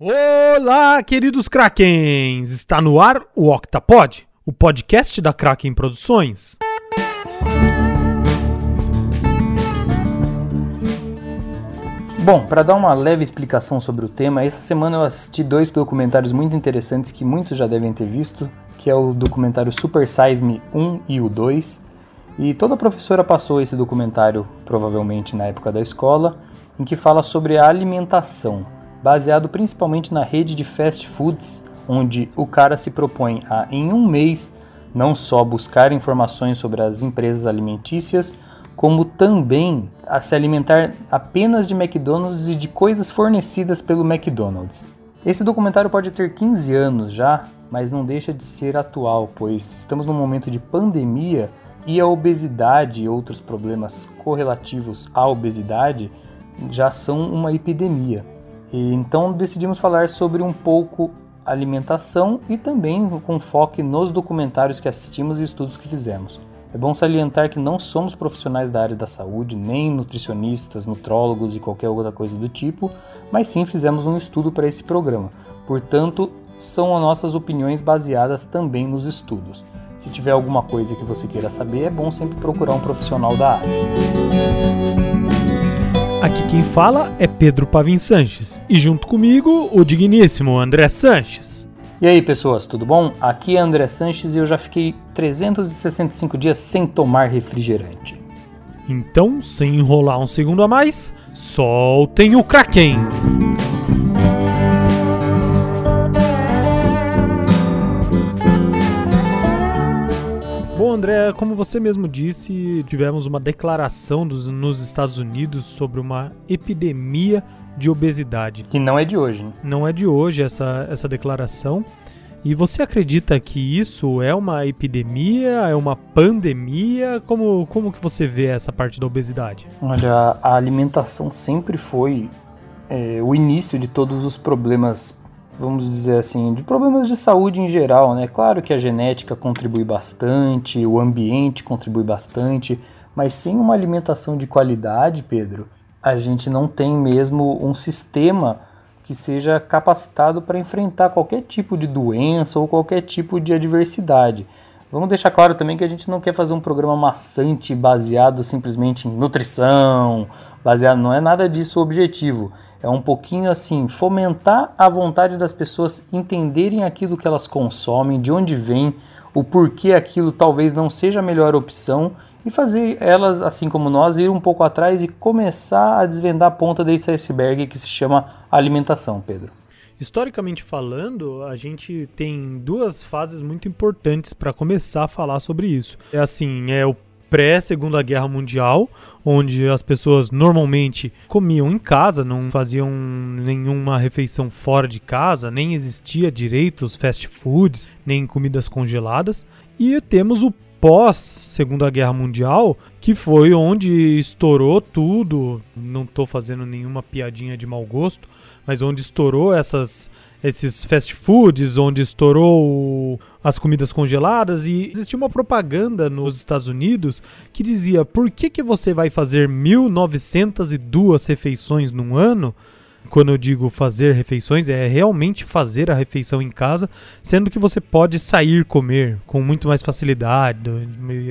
Olá, queridos Krakens! Está no ar o Octapod, o podcast da Kraken Produções. Bom, para dar uma leve explicação sobre o tema, essa semana eu assisti dois documentários muito interessantes que muitos já devem ter visto, que é o documentário Super Size Me 1 e o 2. E toda professora passou esse documentário, provavelmente na época da escola, em que fala sobre a alimentação baseado principalmente na rede de fast foods, onde o cara se propõe a, em um mês, não só buscar informações sobre as empresas alimentícias, como também a se alimentar apenas de McDonald's e de coisas fornecidas pelo McDonald's. Esse documentário pode ter 15 anos já, mas não deixa de ser atual, pois estamos num momento de pandemia e a obesidade e outros problemas correlativos à obesidade já são uma epidemia. E então decidimos falar sobre um pouco alimentação e também com foco nos documentários que assistimos e estudos que fizemos. É bom salientar que não somos profissionais da área da saúde, nem nutricionistas, nutrólogos e qualquer outra coisa do tipo, mas sim fizemos um estudo para esse programa. Portanto, são as nossas opiniões baseadas também nos estudos. Se tiver alguma coisa que você queira saber, é bom sempre procurar um profissional da área. Aqui quem fala é Pedro Pavin Sanches e junto comigo o digníssimo André Sanches. E aí pessoas, tudo bom? Aqui é André Sanches e eu já fiquei 365 dias sem tomar refrigerante. Então, sem enrolar um segundo a mais, soltem o Kraken! Bom, André, como você mesmo disse, tivemos uma declaração dos, nos Estados Unidos sobre uma epidemia de obesidade. Que não é de hoje, né? Não é de hoje essa, essa declaração. E você acredita que isso é uma epidemia, é uma pandemia? Como, como que você vê essa parte da obesidade? Olha, a alimentação sempre foi é, o início de todos os problemas vamos dizer assim, de problemas de saúde em geral, né? Claro que a genética contribui bastante, o ambiente contribui bastante, mas sem uma alimentação de qualidade, Pedro, a gente não tem mesmo um sistema que seja capacitado para enfrentar qualquer tipo de doença ou qualquer tipo de adversidade. Vamos deixar claro também que a gente não quer fazer um programa maçante baseado simplesmente em nutrição, baseado não é nada disso o objetivo. É um pouquinho assim, fomentar a vontade das pessoas entenderem aquilo que elas consomem, de onde vem, o porquê aquilo talvez não seja a melhor opção e fazer elas, assim como nós, ir um pouco atrás e começar a desvendar a ponta desse iceberg que se chama alimentação, Pedro. Historicamente falando, a gente tem duas fases muito importantes para começar a falar sobre isso. É assim, é o pré-segunda guerra mundial, onde as pessoas normalmente comiam em casa, não faziam nenhuma refeição fora de casa, nem existia direito os fast foods, nem comidas congeladas. E temos o pós Segunda Guerra Mundial, que foi onde estourou tudo. Não estou fazendo nenhuma piadinha de mau gosto, mas onde estourou essas esses fast foods, onde estourou as comidas congeladas e existia uma propaganda nos Estados Unidos que dizia: "Por que que você vai fazer 1902 refeições num ano?" quando eu digo fazer refeições, é realmente fazer a refeição em casa, sendo que você pode sair comer com muito mais facilidade,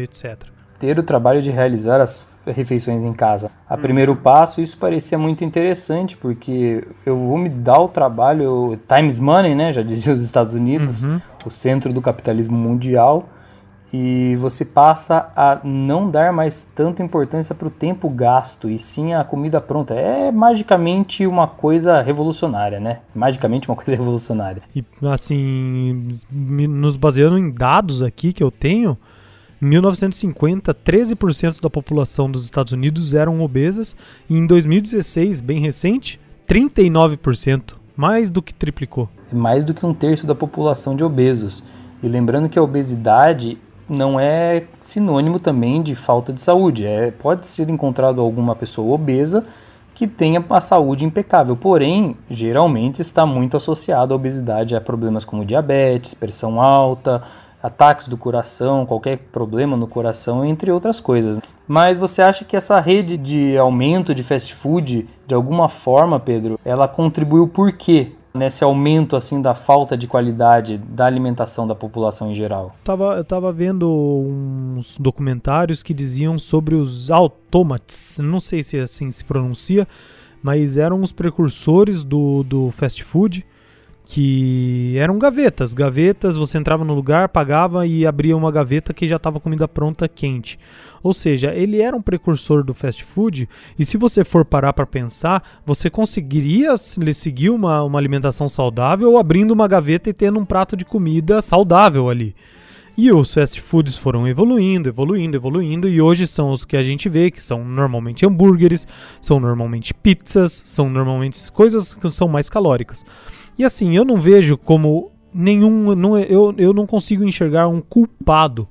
etc. Ter o trabalho de realizar as refeições em casa. A hum. primeiro passo, isso parecia muito interessante, porque eu vou me dar o trabalho, times money, né, já dizia os Estados Unidos, uhum. o centro do capitalismo mundial, e você passa a não dar mais tanta importância para o tempo gasto e sim a comida pronta. É magicamente uma coisa revolucionária, né? Magicamente uma coisa revolucionária. E assim, nos baseando em dados aqui que eu tenho, em 1950, 13% da população dos Estados Unidos eram obesas e em 2016, bem recente, 39%, mais do que triplicou. Mais do que um terço da população de obesos. E lembrando que a obesidade não é sinônimo também de falta de saúde. É, pode ser encontrado alguma pessoa obesa que tenha a saúde impecável, porém, geralmente está muito associado à obesidade a problemas como diabetes, pressão alta, ataques do coração, qualquer problema no coração, entre outras coisas. Mas você acha que essa rede de aumento de fast food, de alguma forma, Pedro, ela contribuiu por quê nesse aumento assim da falta de qualidade da alimentação da população em geral? Tava, eu tava vendo uns documentários que diziam sobre os automates, não sei se assim se pronuncia, mas eram os precursores do, do fast food que eram gavetas. Gavetas, você entrava no lugar, pagava e abria uma gaveta que já estava comida pronta quente. Ou seja, ele era um precursor do fast food e se você for parar para pensar, você conseguiria seguir uma, uma alimentação saudável abrindo uma gaveta e tendo um prato de comida saudável ali. E os fast foods foram evoluindo, evoluindo, evoluindo, e hoje são os que a gente vê, que são normalmente hambúrgueres, são normalmente pizzas, são normalmente coisas que são mais calóricas. E assim, eu não vejo como nenhum. Não, eu, eu não consigo enxergar um culpado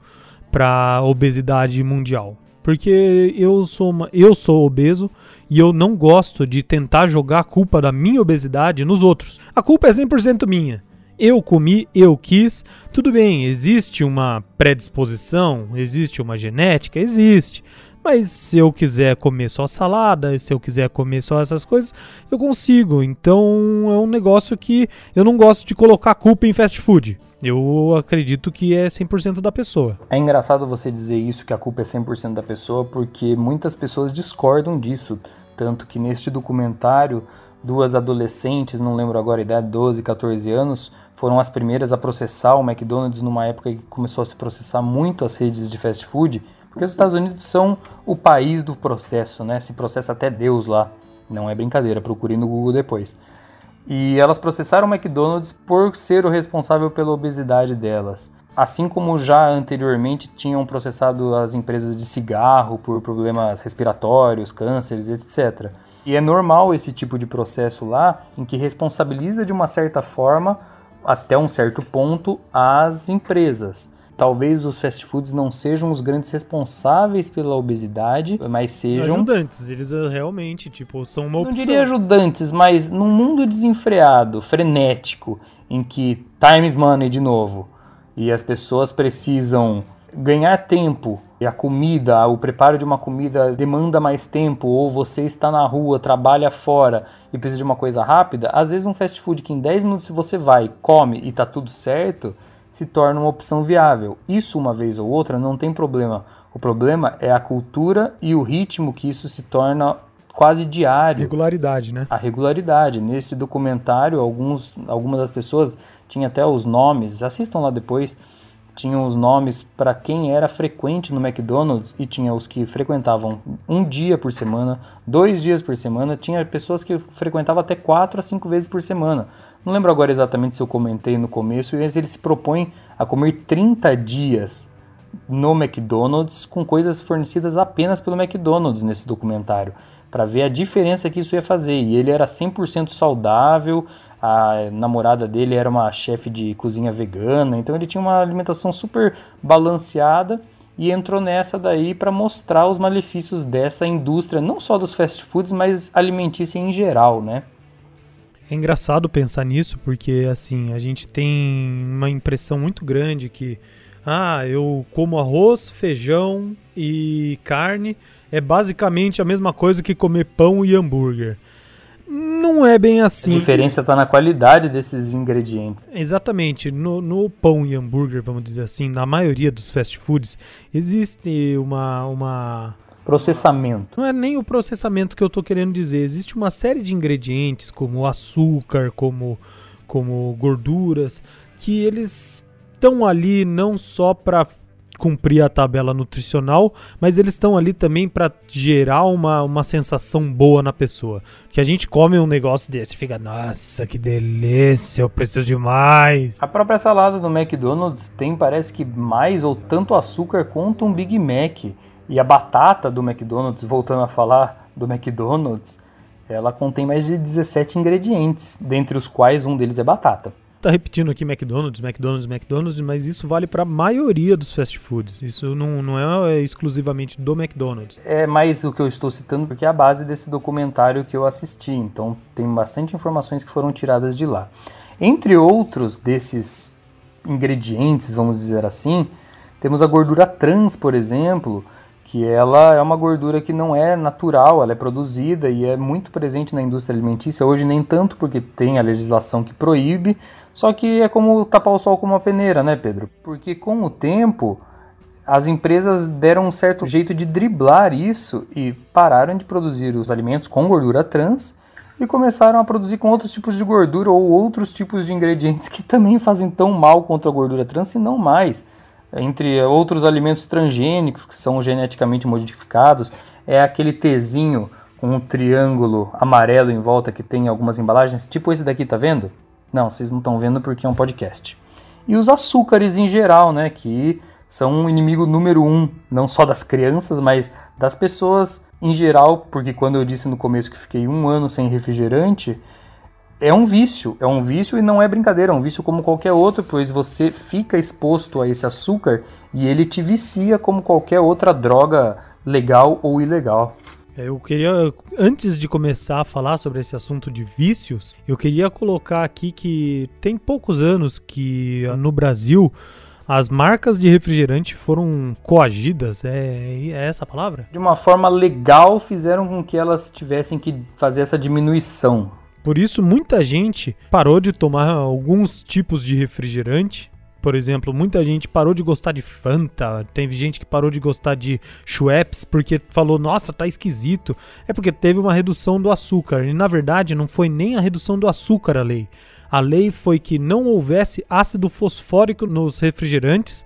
para obesidade mundial. Porque eu sou, uma, eu sou obeso e eu não gosto de tentar jogar a culpa da minha obesidade nos outros. A culpa é 100% minha. Eu comi, eu quis. Tudo bem, existe uma predisposição, existe uma genética, existe. Mas se eu quiser comer só salada, se eu quiser comer só essas coisas, eu consigo. Então é um negócio que eu não gosto de colocar culpa em fast food. Eu acredito que é 100% da pessoa. É engraçado você dizer isso, que a culpa é 100% da pessoa, porque muitas pessoas discordam disso. Tanto que neste documentário, duas adolescentes, não lembro agora a idade, 12, 14 anos, foram as primeiras a processar o McDonald's numa época que começou a se processar muito as redes de fast food porque os Estados Unidos são o país do processo, né? Se processa até Deus lá. Não é brincadeira, procure no Google depois. E elas processaram o McDonald's por ser o responsável pela obesidade delas. Assim como já anteriormente tinham processado as empresas de cigarro por problemas respiratórios, cânceres, etc. E é normal esse tipo de processo lá, em que responsabiliza de uma certa forma, até um certo ponto, as empresas talvez os fast foods não sejam os grandes responsáveis pela obesidade, mas sejam ajudantes. Eles eh, realmente, tipo, são uma opção. Não diria ajudantes, mas num mundo desenfreado, frenético, em que time is money de novo, e as pessoas precisam ganhar tempo e a comida, o preparo de uma comida demanda mais tempo, ou você está na rua, trabalha fora e precisa de uma coisa rápida, às vezes um fast food que em 10 minutos você vai, come e tá tudo certo, se torna uma opção viável. Isso uma vez ou outra não tem problema. O problema é a cultura e o ritmo que isso se torna quase diário. Regularidade, né? A regularidade. Nesse documentário, alguns, algumas das pessoas tinham até os nomes, assistam lá depois, tinham os nomes para quem era frequente no McDonald's e tinha os que frequentavam um dia por semana, dois dias por semana, tinha pessoas que frequentavam até quatro a cinco vezes por semana. Não lembro agora exatamente se eu comentei no começo, mas ele se propõe a comer 30 dias no McDonald's com coisas fornecidas apenas pelo McDonald's nesse documentário, para ver a diferença que isso ia fazer. E ele era 100% saudável, a namorada dele era uma chefe de cozinha vegana, então ele tinha uma alimentação super balanceada e entrou nessa daí para mostrar os malefícios dessa indústria, não só dos fast foods, mas alimentícia em geral, né? É engraçado pensar nisso porque assim, a gente tem uma impressão muito grande que ah, eu como arroz, feijão e carne é basicamente a mesma coisa que comer pão e hambúrguer. Não é bem assim. A diferença está na qualidade desses ingredientes. Exatamente. No, no, pão e hambúrguer, vamos dizer assim, na maioria dos fast foods, existe uma, uma. Processamento. Não é nem o processamento que eu estou querendo dizer. Existe uma série de ingredientes, como açúcar, como, como gorduras, que eles estão ali não só para cumprir a tabela nutricional, mas eles estão ali também para gerar uma, uma sensação boa na pessoa. Que a gente come um negócio desse e fica, nossa, que delícia, eu preciso de mais. A própria salada do McDonald's tem, parece que mais ou tanto açúcar quanto um Big Mac. E a batata do McDonald's, voltando a falar do McDonald's, ela contém mais de 17 ingredientes, dentre os quais um deles é batata tá repetindo aqui McDonald's, McDonald's, McDonald's, mas isso vale para a maioria dos fast foods. Isso não, não é exclusivamente do McDonald's. É mais o que eu estou citando porque é a base desse documentário que eu assisti. Então tem bastante informações que foram tiradas de lá. Entre outros desses ingredientes, vamos dizer assim, temos a gordura trans, por exemplo, que ela é uma gordura que não é natural, ela é produzida e é muito presente na indústria alimentícia. Hoje nem tanto porque tem a legislação que proíbe, só que é como tapar o sol com uma peneira, né, Pedro? Porque com o tempo as empresas deram um certo jeito de driblar isso e pararam de produzir os alimentos com gordura trans e começaram a produzir com outros tipos de gordura ou outros tipos de ingredientes que também fazem tão mal contra a gordura trans e não mais entre outros alimentos transgênicos que são geneticamente modificados, é aquele Tzinho com um triângulo amarelo em volta que tem algumas embalagens, tipo esse daqui, tá vendo? Não, vocês não estão vendo porque é um podcast. E os açúcares em geral, né, que são um inimigo número um, não só das crianças, mas das pessoas em geral, porque quando eu disse no começo que fiquei um ano sem refrigerante, é um vício, é um vício e não é brincadeira, é um vício como qualquer outro, pois você fica exposto a esse açúcar e ele te vicia como qualquer outra droga legal ou ilegal. É, eu queria, antes de começar a falar sobre esse assunto de vícios, eu queria colocar aqui que tem poucos anos que no Brasil as marcas de refrigerante foram coagidas, é, é, essa a palavra? De uma forma legal fizeram com que elas tivessem que fazer essa diminuição. Por isso, muita gente parou de tomar alguns tipos de refrigerante. Por exemplo, muita gente parou de gostar de Fanta, teve gente que parou de gostar de Schweppes porque falou, nossa, tá esquisito. É porque teve uma redução do açúcar. E na verdade, não foi nem a redução do açúcar a lei. A lei foi que não houvesse ácido fosfórico nos refrigerantes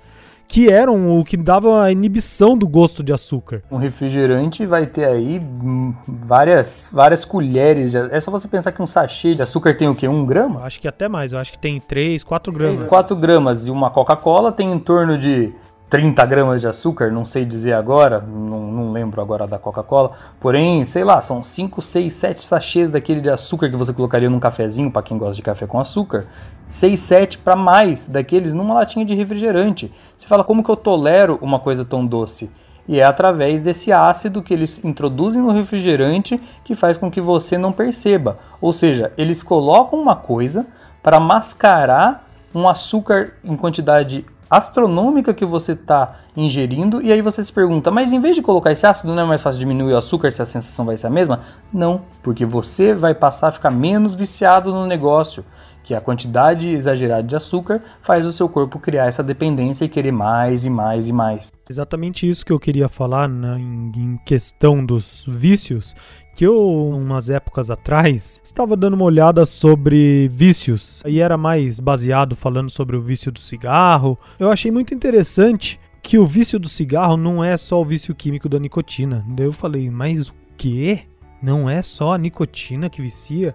que eram o que dava a inibição do gosto de açúcar. Um refrigerante vai ter aí hum, várias, várias colheres. De, é só você pensar que um sachê de açúcar tem o quê? Um grama? Acho que até mais. Eu acho que tem 3, 4 gramas. 3, 4 gramas. E uma Coca-Cola tem em torno de 30 gramas de açúcar, não sei dizer agora, não, não lembro agora da Coca-Cola, porém, sei lá, são 5, 6, 7 sachês daquele de açúcar que você colocaria num cafezinho, para quem gosta de café com açúcar, 6, 7 para mais daqueles numa latinha de refrigerante. Você fala, como que eu tolero uma coisa tão doce? E é através desse ácido que eles introduzem no refrigerante que faz com que você não perceba. Ou seja, eles colocam uma coisa para mascarar um açúcar em quantidade astronômica que você está ingerindo, e aí você se pergunta, mas em vez de colocar esse ácido, não é mais fácil diminuir o açúcar se a sensação vai ser a mesma? Não, porque você vai passar a ficar menos viciado no negócio, que a quantidade exagerada de açúcar faz o seu corpo criar essa dependência e querer mais e mais e mais. Exatamente isso que eu queria falar né, em, questão dos vícios, que eu, umas épocas atrás, estava dando uma olhada sobre vícios e era mais baseado falando sobre o vício do cigarro. Eu achei muito interessante que o vício do cigarro não é só o vício químico da nicotina. Daí eu falei, mas o quê? Não é só a nicotina que vicia?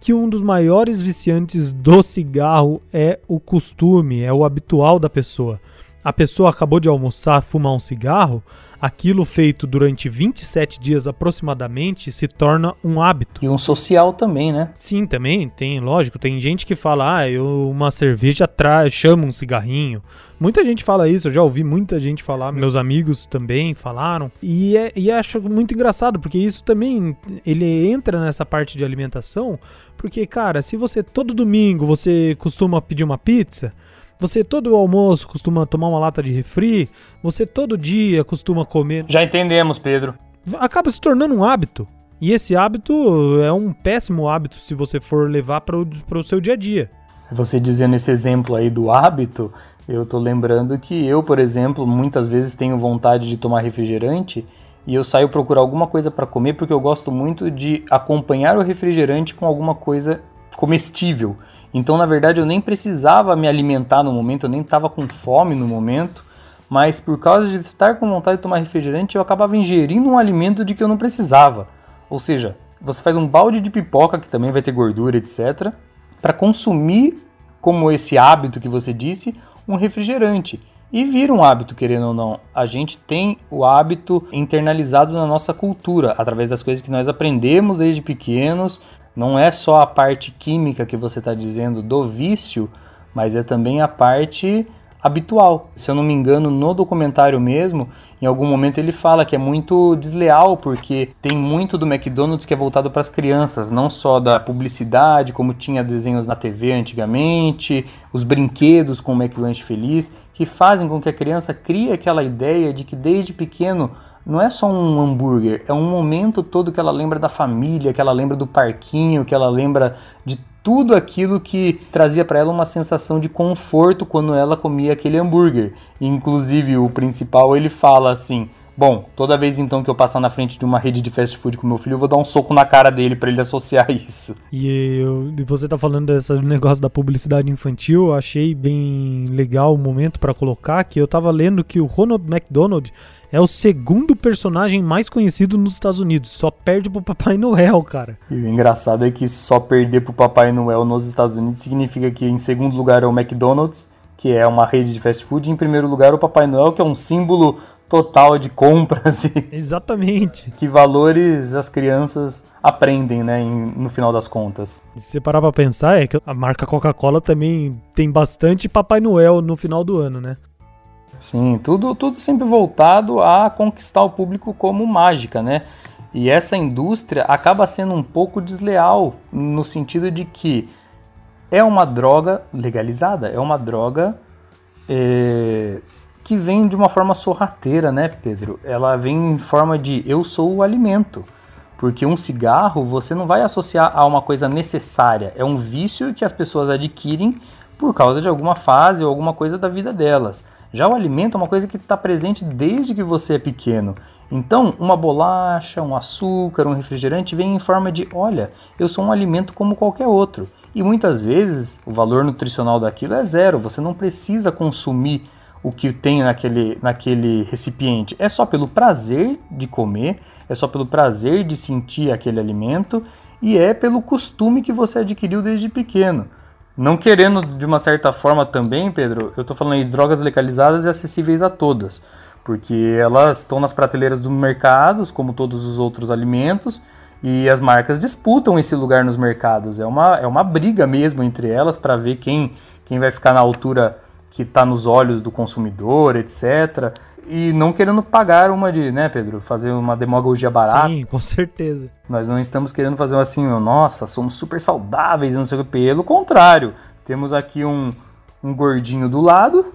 Que um dos maiores viciantes do cigarro é o costume, é o habitual da pessoa. A pessoa acabou de almoçar, fumar um cigarro, aquilo feito durante 27 dias aproximadamente se torna um hábito. E um social também, né? Sim, também tem, lógico. Tem gente que fala, ah, eu, uma cerveja traz, chama um cigarrinho. Muita gente fala isso, eu já ouvi muita gente falar, meus amigos também falaram. E, é, e acho muito engraçado, porque isso também, ele entra nessa parte de alimentação, porque, cara, se você todo domingo você costuma pedir uma pizza, você todo almoço costuma tomar uma lata de refri? Você todo dia costuma comer? Já entendemos, Pedro. Acaba se tornando um hábito. E esse hábito é um péssimo hábito se você for levar para o seu dia a dia. Você dizendo esse exemplo aí do hábito, eu tô lembrando que eu, por exemplo, muitas vezes tenho vontade de tomar refrigerante e eu saio procurar alguma coisa para comer porque eu gosto muito de acompanhar o refrigerante com alguma coisa comestível. Então, na verdade, eu nem precisava me alimentar no momento, eu nem estava com fome no momento, mas por causa de estar com vontade de tomar refrigerante, eu acabava ingerindo um alimento de que eu não precisava. Ou seja, você faz um balde de pipoca, que também vai ter gordura, etc., para consumir, como esse hábito que você disse, um refrigerante. E vira um hábito, querendo ou não. A gente tem o hábito internalizado na nossa cultura, através das coisas que nós aprendemos desde pequenos, não é só a parte química que você está dizendo do vício, mas é também a parte habitual. Se eu não me engano, no documentário mesmo, em algum momento ele fala que é muito desleal porque tem muito do McDonald's que é voltado para as crianças, não só da publicidade, como tinha desenhos na TV antigamente, os brinquedos com o McLanche feliz, que fazem com que a criança crie aquela ideia de que desde pequeno não é só um hambúrguer, é um momento todo que ela lembra da família, que ela lembra do parquinho, que ela lembra de tudo aquilo que trazia para ela uma sensação de conforto quando ela comia aquele hambúrguer. Inclusive, o principal ele fala assim: Bom, toda vez então que eu passar na frente de uma rede de fast food com meu filho, eu vou dar um soco na cara dele para ele associar isso. E eu, você tá falando desse negócio da publicidade infantil, eu achei bem legal o momento para colocar que eu tava lendo que o Ronald McDonald é o segundo personagem mais conhecido nos Estados Unidos. Só perde pro Papai Noel, cara. E o engraçado é que só perder pro Papai Noel nos Estados Unidos significa que em segundo lugar é o McDonald's, que é uma rede de fast food, e em primeiro lugar o Papai Noel, que é um símbolo total de compras e Exatamente. que valores as crianças aprendem, né, em, no final das contas. Se você parar pra pensar, é que a marca Coca-Cola também tem bastante Papai Noel no final do ano, né? Sim, tudo, tudo sempre voltado a conquistar o público como mágica, né? E essa indústria acaba sendo um pouco desleal no sentido de que é uma droga legalizada, é uma droga é, que vem de uma forma sorrateira, né, Pedro? Ela vem em forma de eu sou o alimento. Porque um cigarro você não vai associar a uma coisa necessária, é um vício que as pessoas adquirem por causa de alguma fase ou alguma coisa da vida delas. Já o alimento é uma coisa que está presente desde que você é pequeno. Então, uma bolacha, um açúcar, um refrigerante vem em forma de: olha, eu sou um alimento como qualquer outro. E muitas vezes o valor nutricional daquilo é zero, você não precisa consumir o que tem naquele, naquele recipiente. É só pelo prazer de comer, é só pelo prazer de sentir aquele alimento e é pelo costume que você adquiriu desde pequeno. Não querendo, de uma certa forma também, Pedro, eu estou falando de drogas legalizadas e acessíveis a todas, porque elas estão nas prateleiras dos mercados, como todos os outros alimentos, e as marcas disputam esse lugar nos mercados. É uma, é uma briga mesmo entre elas para ver quem, quem vai ficar na altura que está nos olhos do consumidor, etc e não querendo pagar uma de, né, Pedro, fazer uma demagogia barata. Sim, com certeza. Nós não estamos querendo fazer assim, nossa, somos super saudáveis, não sei o que. Pelo contrário, temos aqui um, um gordinho do lado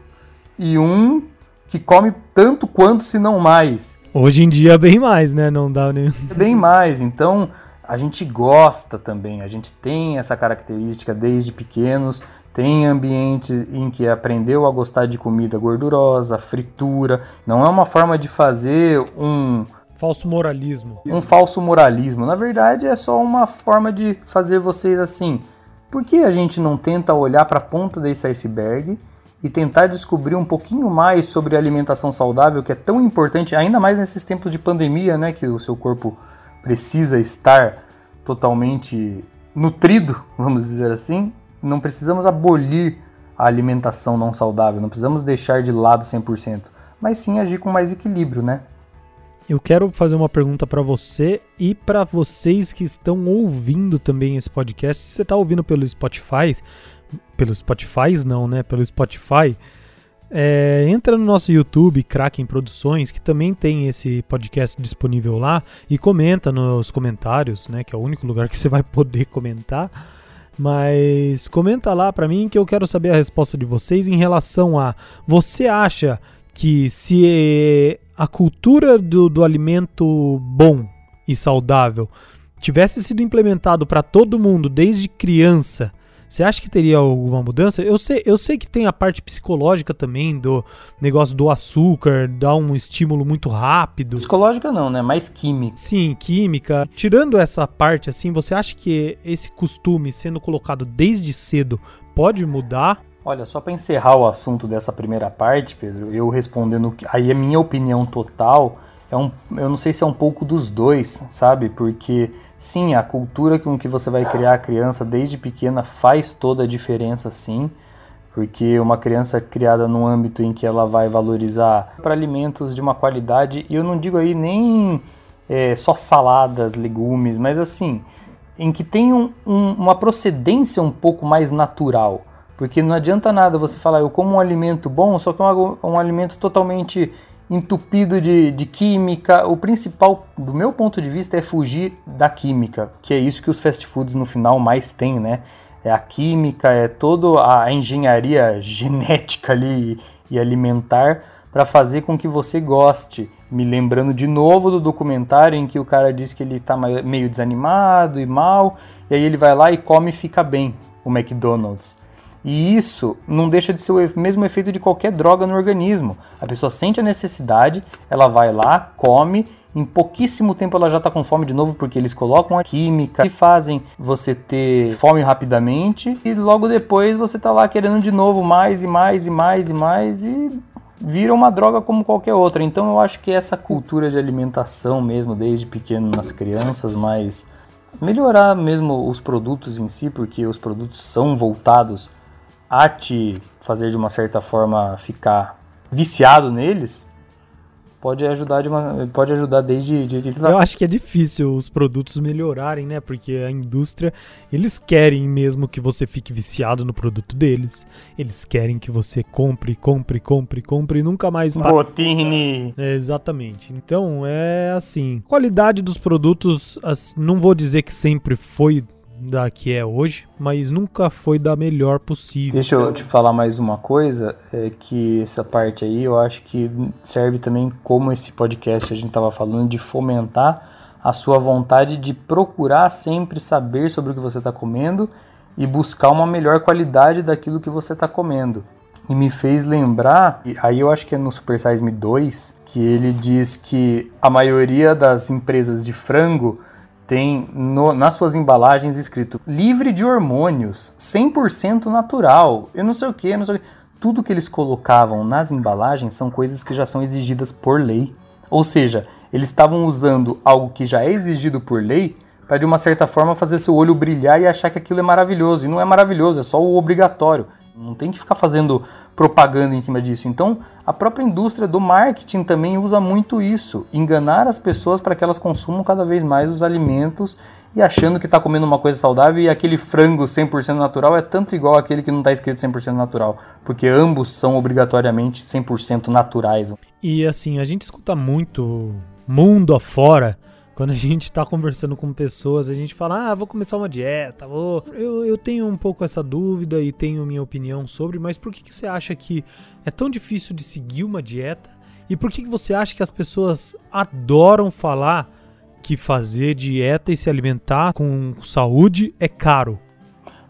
e um que come tanto quanto, se não mais. Hoje em dia, bem mais, né? Não dá nem. Bem mais. Então, a gente gosta também, a gente tem essa característica desde pequenos, tem ambiente em que aprendeu a gostar de comida gordurosa, fritura. Não é uma forma de fazer um falso moralismo. Um falso moralismo. Na verdade, é só uma forma de fazer vocês assim. Por que a gente não tenta olhar para a ponta desse iceberg e tentar descobrir um pouquinho mais sobre alimentação saudável, que é tão importante, ainda mais nesses tempos de pandemia, né, que o seu corpo precisa estar totalmente nutrido, vamos dizer assim, não precisamos abolir a alimentação não saudável, não precisamos deixar de lado 100%, mas sim agir com mais equilíbrio, né? Eu quero fazer uma pergunta para você e para vocês que estão ouvindo também esse podcast. Se você está ouvindo pelo Spotify, pelo Spotify não, né? Pelo Spotify, é, entra no nosso YouTube, Kraken Produções, que também tem esse podcast disponível lá, e comenta nos comentários, né? Que é o único lugar que você vai poder comentar mas comenta lá para mim que eu quero saber a resposta de vocês em relação a você acha que se a cultura do, do alimento bom e saudável tivesse sido implementado para todo mundo desde criança, você acha que teria alguma mudança? Eu sei, eu sei que tem a parte psicológica também do negócio do açúcar, dá um estímulo muito rápido. Psicológica não, né? Mais química. Sim, química. Tirando essa parte, assim, você acha que esse costume sendo colocado desde cedo pode mudar? Olha, só para encerrar o assunto dessa primeira parte, Pedro, eu respondendo, aí a minha opinião total é um, eu não sei se é um pouco dos dois, sabe? Porque sim, a cultura com que você vai criar a criança desde pequena faz toda a diferença, sim. Porque uma criança criada num âmbito em que ela vai valorizar para alimentos de uma qualidade, e eu não digo aí nem é, só saladas, legumes, mas assim, em que tem um, um, uma procedência um pouco mais natural Porque não adianta nada você falar, eu como um alimento bom, só que é um, um alimento totalmente entupido de, de química. O principal, do meu ponto de vista, é fugir da química, que é isso que os fast foods no final mais têm, né? É a química, é toda a engenharia genética ali e alimentar para fazer com que você goste. Me lembrando de novo do documentário em que o cara diz que ele está meio desanimado e mal, e aí ele vai lá e come e fica bem, o McDonald's. E isso não deixa de ser o mesmo efeito de qualquer droga no organismo. A pessoa sente a necessidade, ela vai lá, come, em pouquíssimo tempo ela já está com fome de novo porque eles colocam a química e fazem você ter fome rapidamente e logo depois você está lá querendo de novo mais e mais e mais e mais e vira uma droga como qualquer outra. Então eu acho que essa cultura de alimentação mesmo desde pequeno nas crianças, mas melhorar mesmo os produtos em si, porque os produtos são voltados a te fazer de uma certa forma ficar viciado neles, pode ajudar de uma, pode ajudar desde de, de... eu acho que é difícil os produtos melhorarem né? Porque a indústria eles querem mesmo que você fique viciado no produto deles. Eles querem que você compre compre compre compre e nunca mais botine é, exatamente. Então é assim qualidade dos produtos não vou dizer que sempre foi da que é hoje, mas nunca foi da melhor possível. Deixa eu te falar mais uma coisa, é que essa parte aí eu acho que serve também como esse podcast a gente estava falando de fomentar a sua vontade de procurar sempre saber sobre o que você está comendo e buscar uma melhor qualidade daquilo que você está comendo. E me fez lembrar, aí eu acho que é no Super Size Me 2, que ele diz que a maioria das empresas de frango tem no, nas suas embalagens escrito livre de hormônios, 100% natural, eu não sei o que, não sei o que. Tudo que eles colocavam nas embalagens são coisas que já são exigidas por lei. Ou seja, eles estavam usando algo que já é exigido por lei para de uma certa forma fazer seu olho brilhar e achar que aquilo é maravilhoso. E não é maravilhoso, é só o obrigatório. Não tem que ficar fazendo propaganda em cima disso. Então, a própria indústria do marketing também usa muito isso, enganar as pessoas para que elas consumam cada vez mais os alimentos e achando que está comendo uma coisa saudável e aquele frango 100% natural é tanto igual aquele que não está escrito 100% natural, porque ambos são obrigatoriamente 100% naturais. E assim, a gente escuta muito mundo afora quando a gente está conversando com pessoas, a gente fala, ah, vou começar uma dieta, vou... Eu, eu tenho um pouco essa dúvida e tenho minha opinião sobre, mas por que, que você acha que é tão difícil de seguir uma dieta? E por que, que você acha que as pessoas adoram falar que fazer dieta e se alimentar com saúde é caro?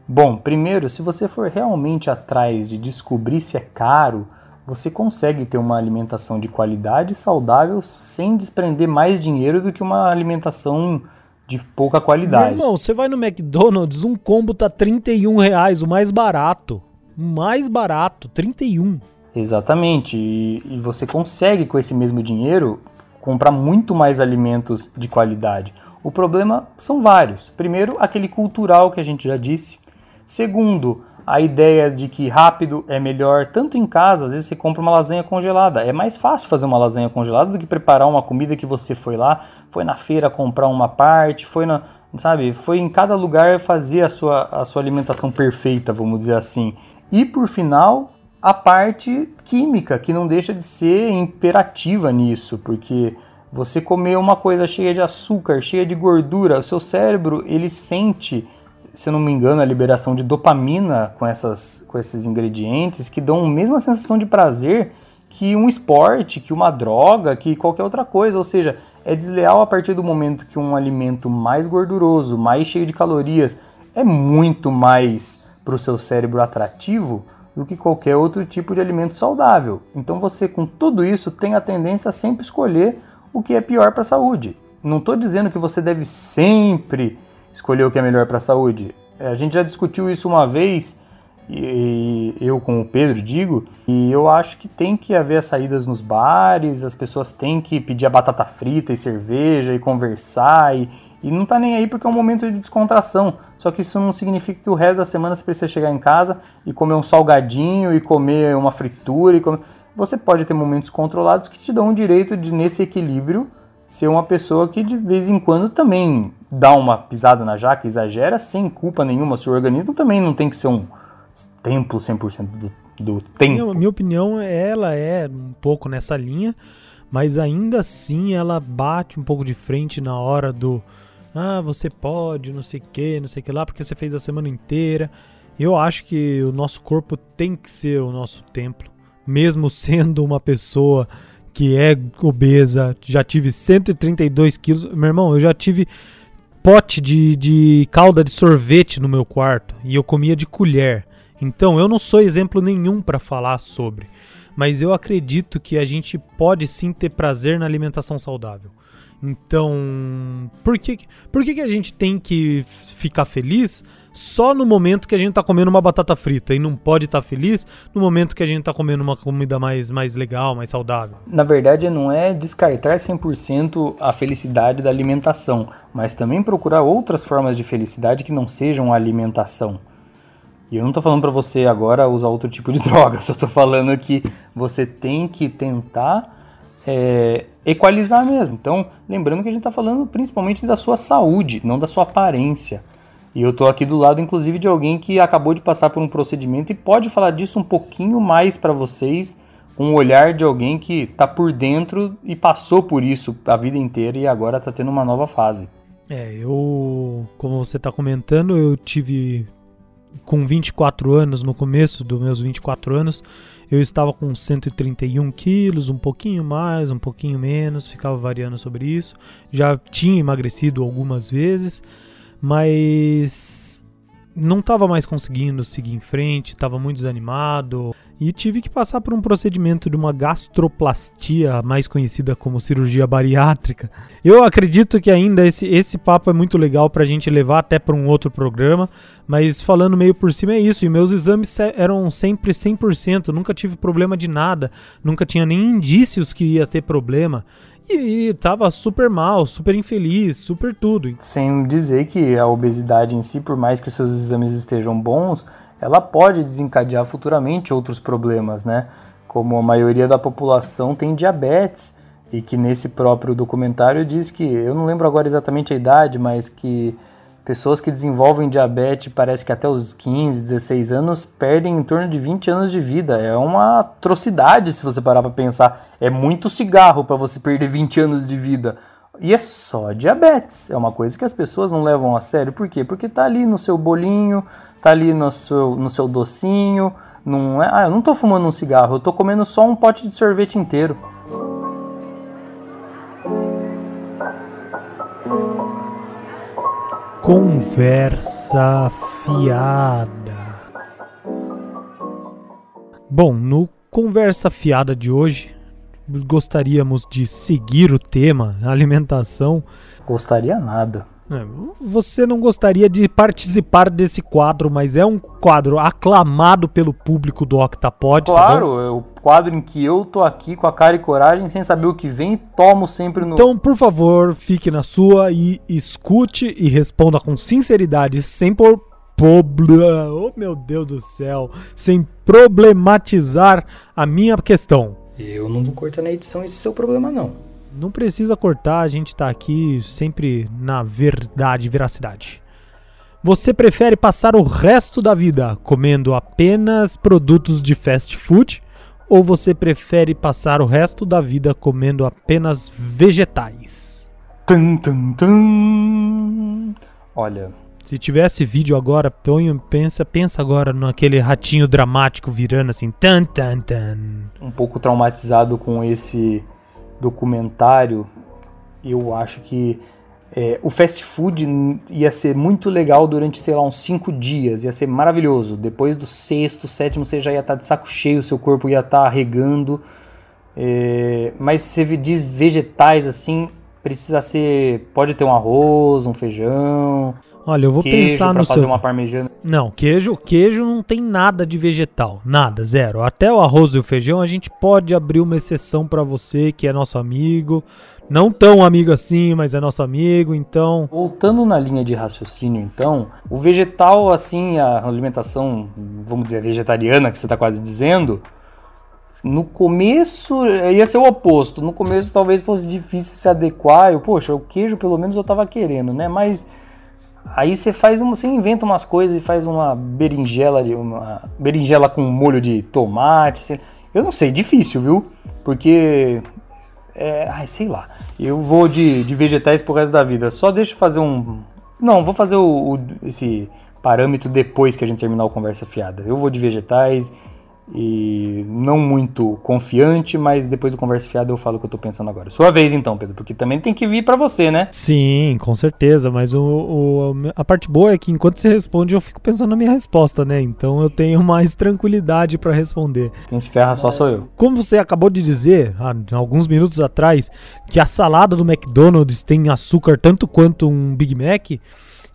Bom, primeiro, se você for realmente atrás de descobrir se é caro, você consegue ter uma alimentação de qualidade saudável sem desprender mais dinheiro do que uma alimentação de pouca qualidade. Meu irmão, você vai no McDonald's, um combo tá 31 reais, o mais barato. O mais barato, 31. Exatamente. E, e você consegue com esse mesmo dinheiro comprar muito mais alimentos de qualidade. O problema são vários. Primeiro, aquele cultural que a gente já disse. Segundo, a ideia de que rápido é melhor, tanto em casa, às vezes você compra uma lasanha congelada. É mais fácil fazer uma lasanha congelada do que preparar uma comida que você foi lá, foi na feira comprar uma parte, foi na, sabe, foi em cada lugar fazer a sua, a sua alimentação perfeita, vamos dizer assim. E por final, a parte química, que não deixa de ser imperativa nisso, porque você comer uma coisa cheia de açúcar, cheia de gordura, o seu cérebro, ele sente se eu não me engano, a liberação de dopamina com, essas, com esses ingredientes que dão a mesma sensação de prazer que um esporte, que uma droga, que qualquer outra coisa. Ou seja, é desleal a partir do momento que um alimento mais gorduroso, mais cheio de calorias, é muito mais para o seu cérebro atrativo do que qualquer outro tipo de alimento saudável. Então você, com tudo isso, tem a tendência a sempre escolher o que é pior para a saúde. Não estou dizendo que você deve sempre escolher o que é melhor para a saúde. É, a gente já discutiu isso uma vez, e eu com o Pedro digo, e eu acho que tem que haver as saídas nos bares, as pessoas têm que pedir a batata frita e cerveja e conversar, e, e não tá nem aí porque é um momento de descontração. Só que isso não significa que o resto da semana você precisa chegar em casa e comer um salgadinho e comer uma fritura e comer... Você pode ter momentos controlados que te dão o direito de, nesse equilíbrio, ser uma pessoa que de vez em quando também dá uma pisada na jaca, exagera sem culpa nenhuma. Seu organismo também não tem que ser um templo 100% do, do tempo. Minha, minha opinião, ela é um pouco nessa linha, mas ainda assim ela bate um pouco de frente na hora do ah, você pode, não sei o que, não sei o que lá, porque você fez a semana inteira. Eu acho que o nosso corpo tem que ser o nosso templo, mesmo sendo uma pessoa que é obesa, já tive 132 quilos. Meu irmão, eu já tive pote de, de calda de sorvete no meu quarto e eu comia de colher. Então eu não sou exemplo nenhum para falar sobre, mas eu acredito que a gente pode sim ter prazer na alimentação saudável. Então, por que, por que, que a gente tem que ficar feliz? Só no momento que a gente tá comendo uma batata frita e não pode estar tá feliz no momento que a gente tá comendo uma comida mais, mais legal, mais saudável. Na verdade, não é descartar 100% a felicidade da alimentação, mas também procurar outras formas de felicidade que não sejam a alimentação. E eu não tô falando para você agora usar outro tipo de droga, só tô falando que você tem que tentar é, equalizar mesmo. Então, lembrando que a gente está falando principalmente da sua saúde, não da sua aparência. E eu estou aqui do lado, inclusive, de alguém que acabou de passar por um procedimento e pode falar disso um pouquinho mais para vocês, o olhar de alguém que está por dentro e passou por isso a vida inteira e agora está tendo uma nova fase. É, eu, como você está comentando, eu tive com 24 anos, no começo dos meus 24 anos, eu estava com 131 quilos, um pouquinho mais, um pouquinho menos, ficava variando sobre isso. Já tinha emagrecido algumas vezes mas não estava mais conseguindo seguir em frente, estava muito desanimado e tive que passar por um procedimento de uma gastroplastia, mais conhecida como cirurgia bariátrica. Eu acredito que ainda esse, esse papo é muito legal para a gente levar até para um outro programa, mas falando meio por cima é isso. E meus exames eram sempre 100%, nunca tive problema de nada, nunca tinha nem indícios que ia ter problema. E, tava super mal, super infeliz, super tudo. Sem dizer que a obesidade em si, por mais que seus exames estejam bons, ela pode desencadear futuramente outros problemas, né? Como a maioria da população tem diabetes e que nesse próprio documentário diz que, eu não lembro agora exatamente a idade, mas que Pessoas que desenvolvem diabetes, parece que até os 15, 16 anos, perdem em torno de 20 anos de vida. É uma atrocidade se você parar para pensar. É muito cigarro para você perder 20 anos de vida. E é só diabetes. É uma coisa que as pessoas não levam a sério. Por quê? Porque tá ali no seu bolinho, tá ali no seu, no seu docinho. Não é, ah, eu não tô fumando um cigarro, eu tô comendo só um pote de sorvete inteiro. Conversa fiada. Bom, no Conversa fiada de hoje, gostaríamos de seguir o tema alimentação. Gostaria nada. É, você não gostaria de participar desse quadro, mas é um quadro aclamado pelo público do Octapod. Tá claro, tá é o quadro em que eu tô aqui com a cara e coragem, sem saber o que vem, e tomo sempre no. Então, por favor, fique na sua e escute e responda com sinceridade, sem por problema. Oh, meu Deus do céu! Sem problematizar a minha questão. Eu não vou cortar na edição esse seu problema, não. Não precisa cortar, a gente tá aqui sempre na verdade, veracidade. Você prefere passar o resto da vida comendo apenas produtos de fast food ou você prefere passar o resto da vida comendo apenas vegetais? Tum, tum, tum. Olha, se tivesse vídeo agora, põe, pensa, pensa agora naquele ratinho dramático virando assim, tan tan tan. Um pouco traumatizado com esse documentário, eu acho que é, o fast food ia ser muito legal durante, sei lá, uns cinco dias, ia ser maravilhoso. Depois do sexto, sétimo, você já ia estar tá de saco cheio, seu corpo ia estar tá regando. É, mas você diz vegetais assim, precisa ser. Pode ter um arroz, um feijão. Olha, eu vou queijo pensar no fazer seu... uma parmegiana. Não, queijo, queijo não tem nada de vegetal, nada, zero. Até o arroz e o feijão a gente pode abrir uma exceção para você que é nosso amigo, não tão amigo assim, mas é nosso amigo, então. Voltando na linha de raciocínio, então, o vegetal, assim, a alimentação, vamos dizer, vegetariana que você está quase dizendo, no começo ia ser o oposto. No começo talvez fosse difícil se adequar. Eu, poxa, o queijo pelo menos eu estava querendo, né? Mas Aí você faz uma, você inventa umas coisas e faz uma berinjela de uma berinjela com molho de tomate. Eu não sei, difícil, viu? Porque é, ai, sei lá. Eu vou de, de vegetais pro resto da vida. Só deixa eu fazer um. Não, vou fazer o, o, esse parâmetro depois que a gente terminar o conversa fiada. Eu vou de vegetais e não muito confiante, mas depois do conversa fiada eu falo o que eu tô pensando agora. Sua vez então, Pedro, porque também tem que vir para você, né? Sim, com certeza, mas o, o, a parte boa é que enquanto você responde eu fico pensando na minha resposta, né? Então eu tenho mais tranquilidade para responder. Quem se ferra só sou eu. Como você acabou de dizer, há alguns minutos atrás, que a salada do McDonald's tem açúcar tanto quanto um Big Mac,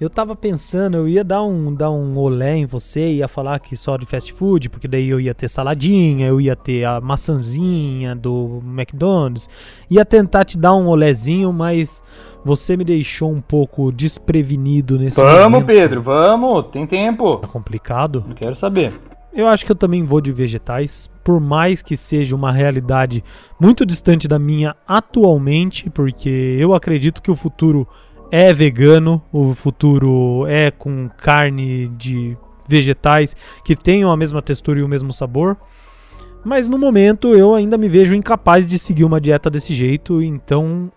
eu tava pensando, eu ia dar um, dar um olé em você, ia falar que só de fast food, porque daí eu ia ter saladinha, eu ia ter a maçãzinha do McDonald's, ia tentar te dar um olézinho, mas você me deixou um pouco desprevenido nesse Vamos, momento. Pedro, vamos, tem tempo. Tá complicado? Não quero saber. Eu acho que eu também vou de vegetais, por mais que seja uma realidade muito distante da minha atualmente, porque eu acredito que o futuro é vegano, o futuro é com carne de vegetais que tenham a mesma textura e o mesmo sabor. Mas no momento eu ainda me vejo incapaz de seguir uma dieta desse jeito, então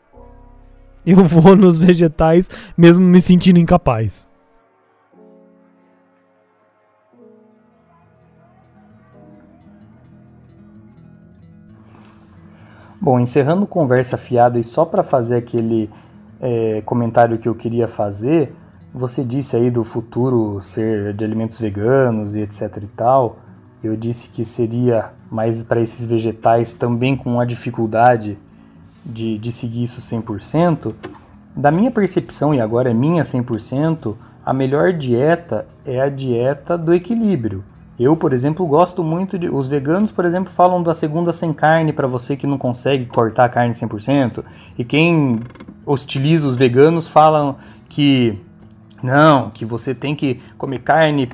eu vou nos vegetais mesmo me sentindo incapaz. Bom, encerrando conversa fiada e só para fazer aquele é, comentário que eu queria fazer, você disse aí do futuro ser de alimentos veganos e etc e tal. Eu disse que seria mais para esses vegetais também com a dificuldade de, de seguir isso 100%. Da minha percepção, e agora é minha 100%, a melhor dieta é a dieta do equilíbrio. Eu, por exemplo, gosto muito de. Os veganos, por exemplo, falam da segunda sem carne para você que não consegue cortar a carne 100%. E quem hostiliza os veganos falam que não, que você tem que comer carne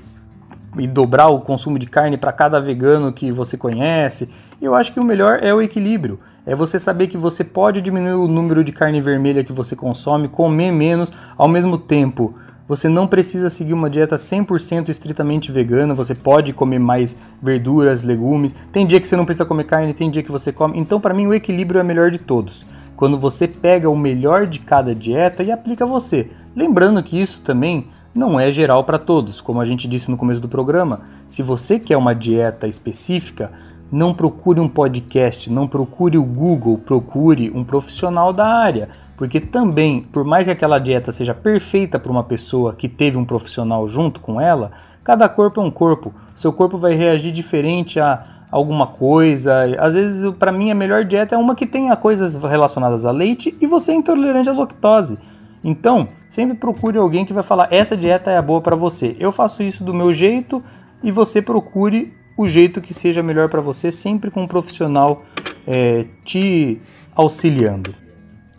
e dobrar o consumo de carne para cada vegano que você conhece. Eu acho que o melhor é o equilíbrio. É você saber que você pode diminuir o número de carne vermelha que você consome, comer menos, ao mesmo tempo você não precisa seguir uma dieta 100% estritamente vegana, você pode comer mais verduras, legumes. Tem dia que você não precisa comer carne, tem dia que você come. Então, para mim, o equilíbrio é o melhor de todos. Quando você pega o melhor de cada dieta e aplica você. Lembrando que isso também não é geral para todos, como a gente disse no começo do programa. Se você quer uma dieta específica, não procure um podcast, não procure o Google, procure um profissional da área porque também, por mais que aquela dieta seja perfeita para uma pessoa que teve um profissional junto com ela, cada corpo é um corpo. Seu corpo vai reagir diferente a alguma coisa. Às vezes, para mim, a melhor dieta é uma que tenha coisas relacionadas a leite e você é intolerante à lactose. Então, sempre procure alguém que vai falar: essa dieta é a boa para você. Eu faço isso do meu jeito e você procure o jeito que seja melhor para você, sempre com um profissional é, te auxiliando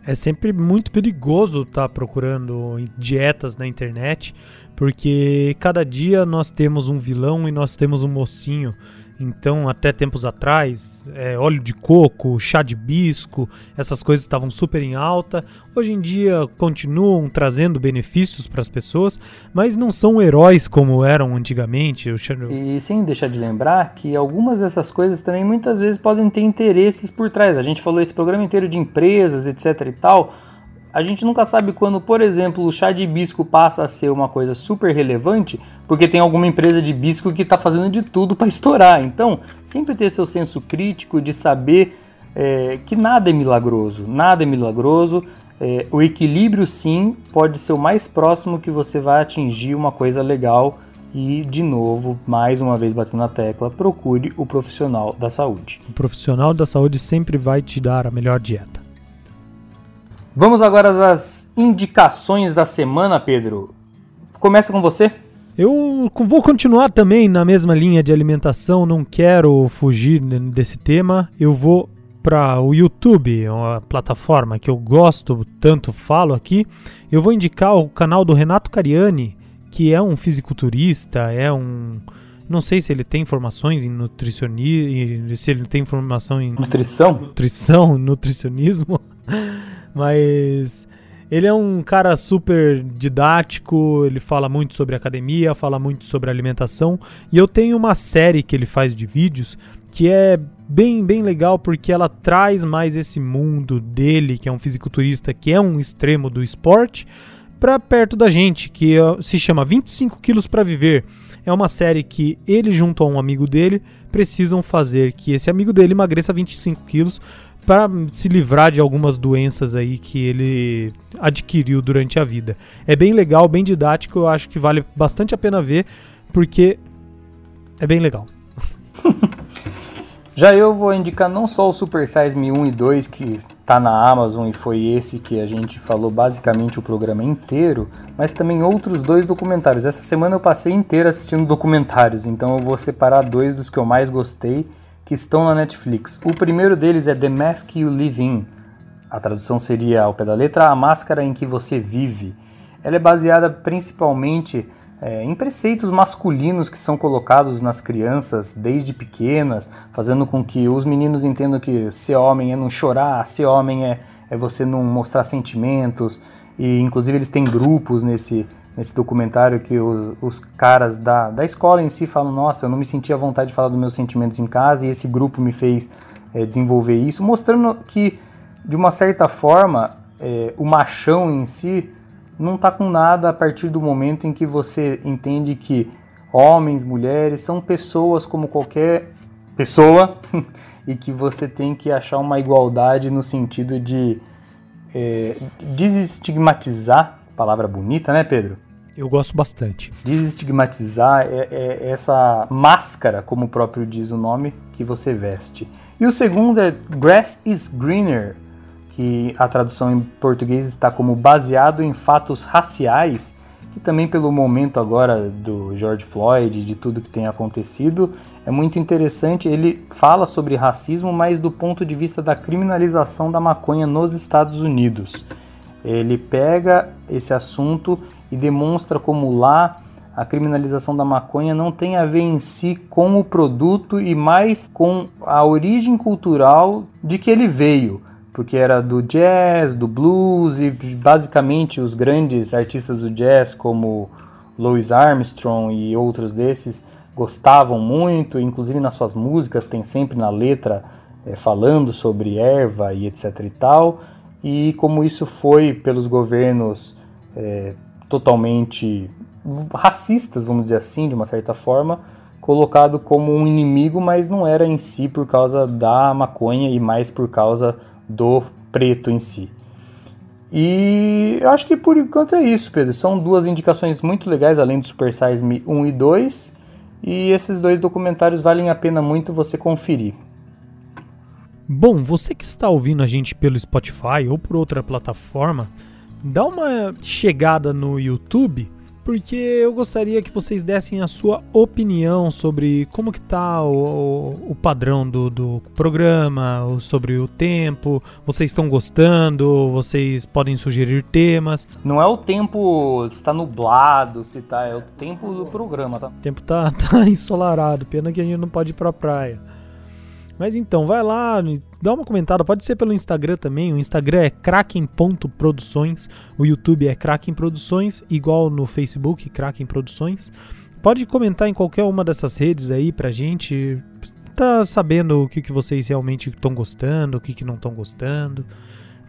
é sempre muito perigoso estar tá procurando dietas na internet, porque cada dia nós temos um vilão e nós temos um mocinho. Então, até tempos atrás, é, óleo de coco, chá de bisco, essas coisas estavam super em alta. Hoje em dia continuam trazendo benefícios para as pessoas, mas não são heróis como eram antigamente. E sem deixar de lembrar que algumas dessas coisas também muitas vezes podem ter interesses por trás. A gente falou esse programa inteiro de empresas, etc e tal a gente nunca sabe quando, por exemplo, o chá de hibisco passa a ser uma coisa super relevante, porque tem alguma empresa de hibisco que está fazendo de tudo para estourar. Então, sempre ter seu senso crítico de saber é, que nada é milagroso, nada é milagroso. É, o equilíbrio, sim, pode ser o mais próximo que você vai atingir uma coisa legal. E, de novo, mais uma vez batendo na tecla, procure o profissional da saúde. O profissional da saúde sempre vai te dar a melhor dieta. Vamos agora às indicações da semana, Pedro. Começa com você. Eu vou continuar também na mesma linha de alimentação, não quero fugir desse tema. Eu vou para o YouTube, uma plataforma que eu gosto, tanto falo aqui. Eu vou indicar o canal do Renato Cariani, que é um fisiculturista, é um não sei se ele tem informações em nutricionismo, se ele tem informação em nutrição, nutrição, nutricionismo. Mas Ele é um cara super didático, ele fala muito sobre academia, fala muito sobre alimentação. E eu tenho uma série que ele faz de vídeos que é bem, bem legal porque ela traz mais esse mundo dele, que é um fisiculturista, que é um extremo do esporte, para perto da gente, que se chama 25 quilos para viver. É uma série que ele junto a um amigo dele precisam fazer que esse amigo dele emagreça 25 quilos para se livrar de algumas doenças aí que ele adquiriu durante a vida. É bem legal, bem didático, eu acho que vale bastante a pena ver, porque é bem legal. Já eu vou indicar não só o Super Size Me 1 e 2, que tá na Amazon e foi esse que a gente falou basicamente o programa inteiro, mas também outros dois documentários. Essa semana eu passei inteira assistindo documentários, então eu vou separar dois dos que eu mais gostei que estão na Netflix. O primeiro deles é The Mask You Live In. A tradução seria, ao pé da letra, A Máscara em que Você Vive. Ela é baseada principalmente é, em preceitos masculinos que são colocados nas crianças desde pequenas, fazendo com que os meninos entendam que ser homem é não chorar, ser homem é, é você não mostrar sentimentos. E inclusive eles têm grupos nesse, nesse documentário que os, os, caras da, da escola em si falam: Nossa, eu não me sentia à vontade de falar dos meus sentimentos em casa e esse grupo me fez é, desenvolver isso, mostrando que, de uma certa forma, é, o machão em si não está com nada a partir do momento em que você entende que homens, mulheres são pessoas como qualquer pessoa e que você tem que achar uma igualdade no sentido de é, desestigmatizar palavra bonita, né, Pedro? Eu gosto bastante. Desestigmatizar é, é, essa máscara, como o próprio diz o nome, que você veste. E o segundo é Grass is Greener, que a tradução em português está como baseado em fatos raciais, que também pelo momento agora do George Floyd, de tudo que tem acontecido, é muito interessante. Ele fala sobre racismo, mas do ponto de vista da criminalização da maconha nos Estados Unidos. Ele pega esse assunto e demonstra como lá a criminalização da maconha não tem a ver em si com o produto e mais com a origem cultural de que ele veio, porque era do jazz, do blues e basicamente os grandes artistas do jazz como Louis Armstrong e outros desses gostavam muito, inclusive nas suas músicas tem sempre na letra é, falando sobre erva e etc e tal, e como isso foi pelos governos é, totalmente racistas, vamos dizer assim, de uma certa forma, colocado como um inimigo, mas não era em si por causa da maconha e mais por causa do preto em si. E eu acho que por enquanto é isso, Pedro. São duas indicações muito legais, além do Super Size Me 1 e 2. E esses dois documentários valem a pena muito você conferir. Bom, você que está ouvindo a gente pelo Spotify ou por outra plataforma, dá uma chegada no YouTube, porque eu gostaria que vocês dessem a sua opinião sobre como que tá o, o padrão do, do programa, sobre o tempo, vocês estão gostando, vocês podem sugerir temas. Não é o tempo se está nublado, se tá, é o tempo do programa, tá? O tempo tá, tá ensolarado, pena que a gente não pode ir pra praia. Mas então, vai lá, dá uma comentada, pode ser pelo Instagram também. O Instagram é kraken.produções, o YouTube é Kraken Produções, igual no Facebook, Kraken Produções. Pode comentar em qualquer uma dessas redes aí pra gente. Tá sabendo o que, que vocês realmente estão gostando, o que, que não estão gostando.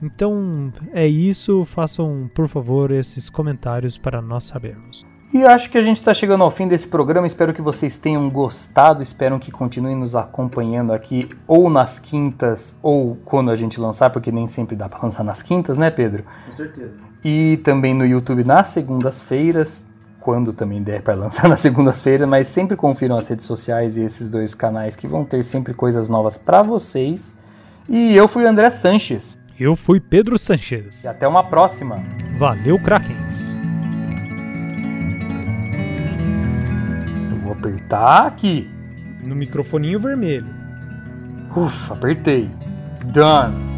Então é isso, façam por favor esses comentários para nós sabermos. E acho que a gente está chegando ao fim desse programa. Espero que vocês tenham gostado. Espero que continuem nos acompanhando aqui, ou nas quintas, ou quando a gente lançar, porque nem sempre dá para lançar nas quintas, né, Pedro? Com certeza. E também no YouTube nas segundas-feiras, quando também der para lançar nas segundas-feiras, mas sempre confiram as redes sociais e esses dois canais que vão ter sempre coisas novas para vocês. E eu fui André Sanches. Eu fui Pedro Sanches. E até uma próxima. Valeu, Krakens. Apertar aqui. No microfoninho vermelho. Ufa, apertei. Done.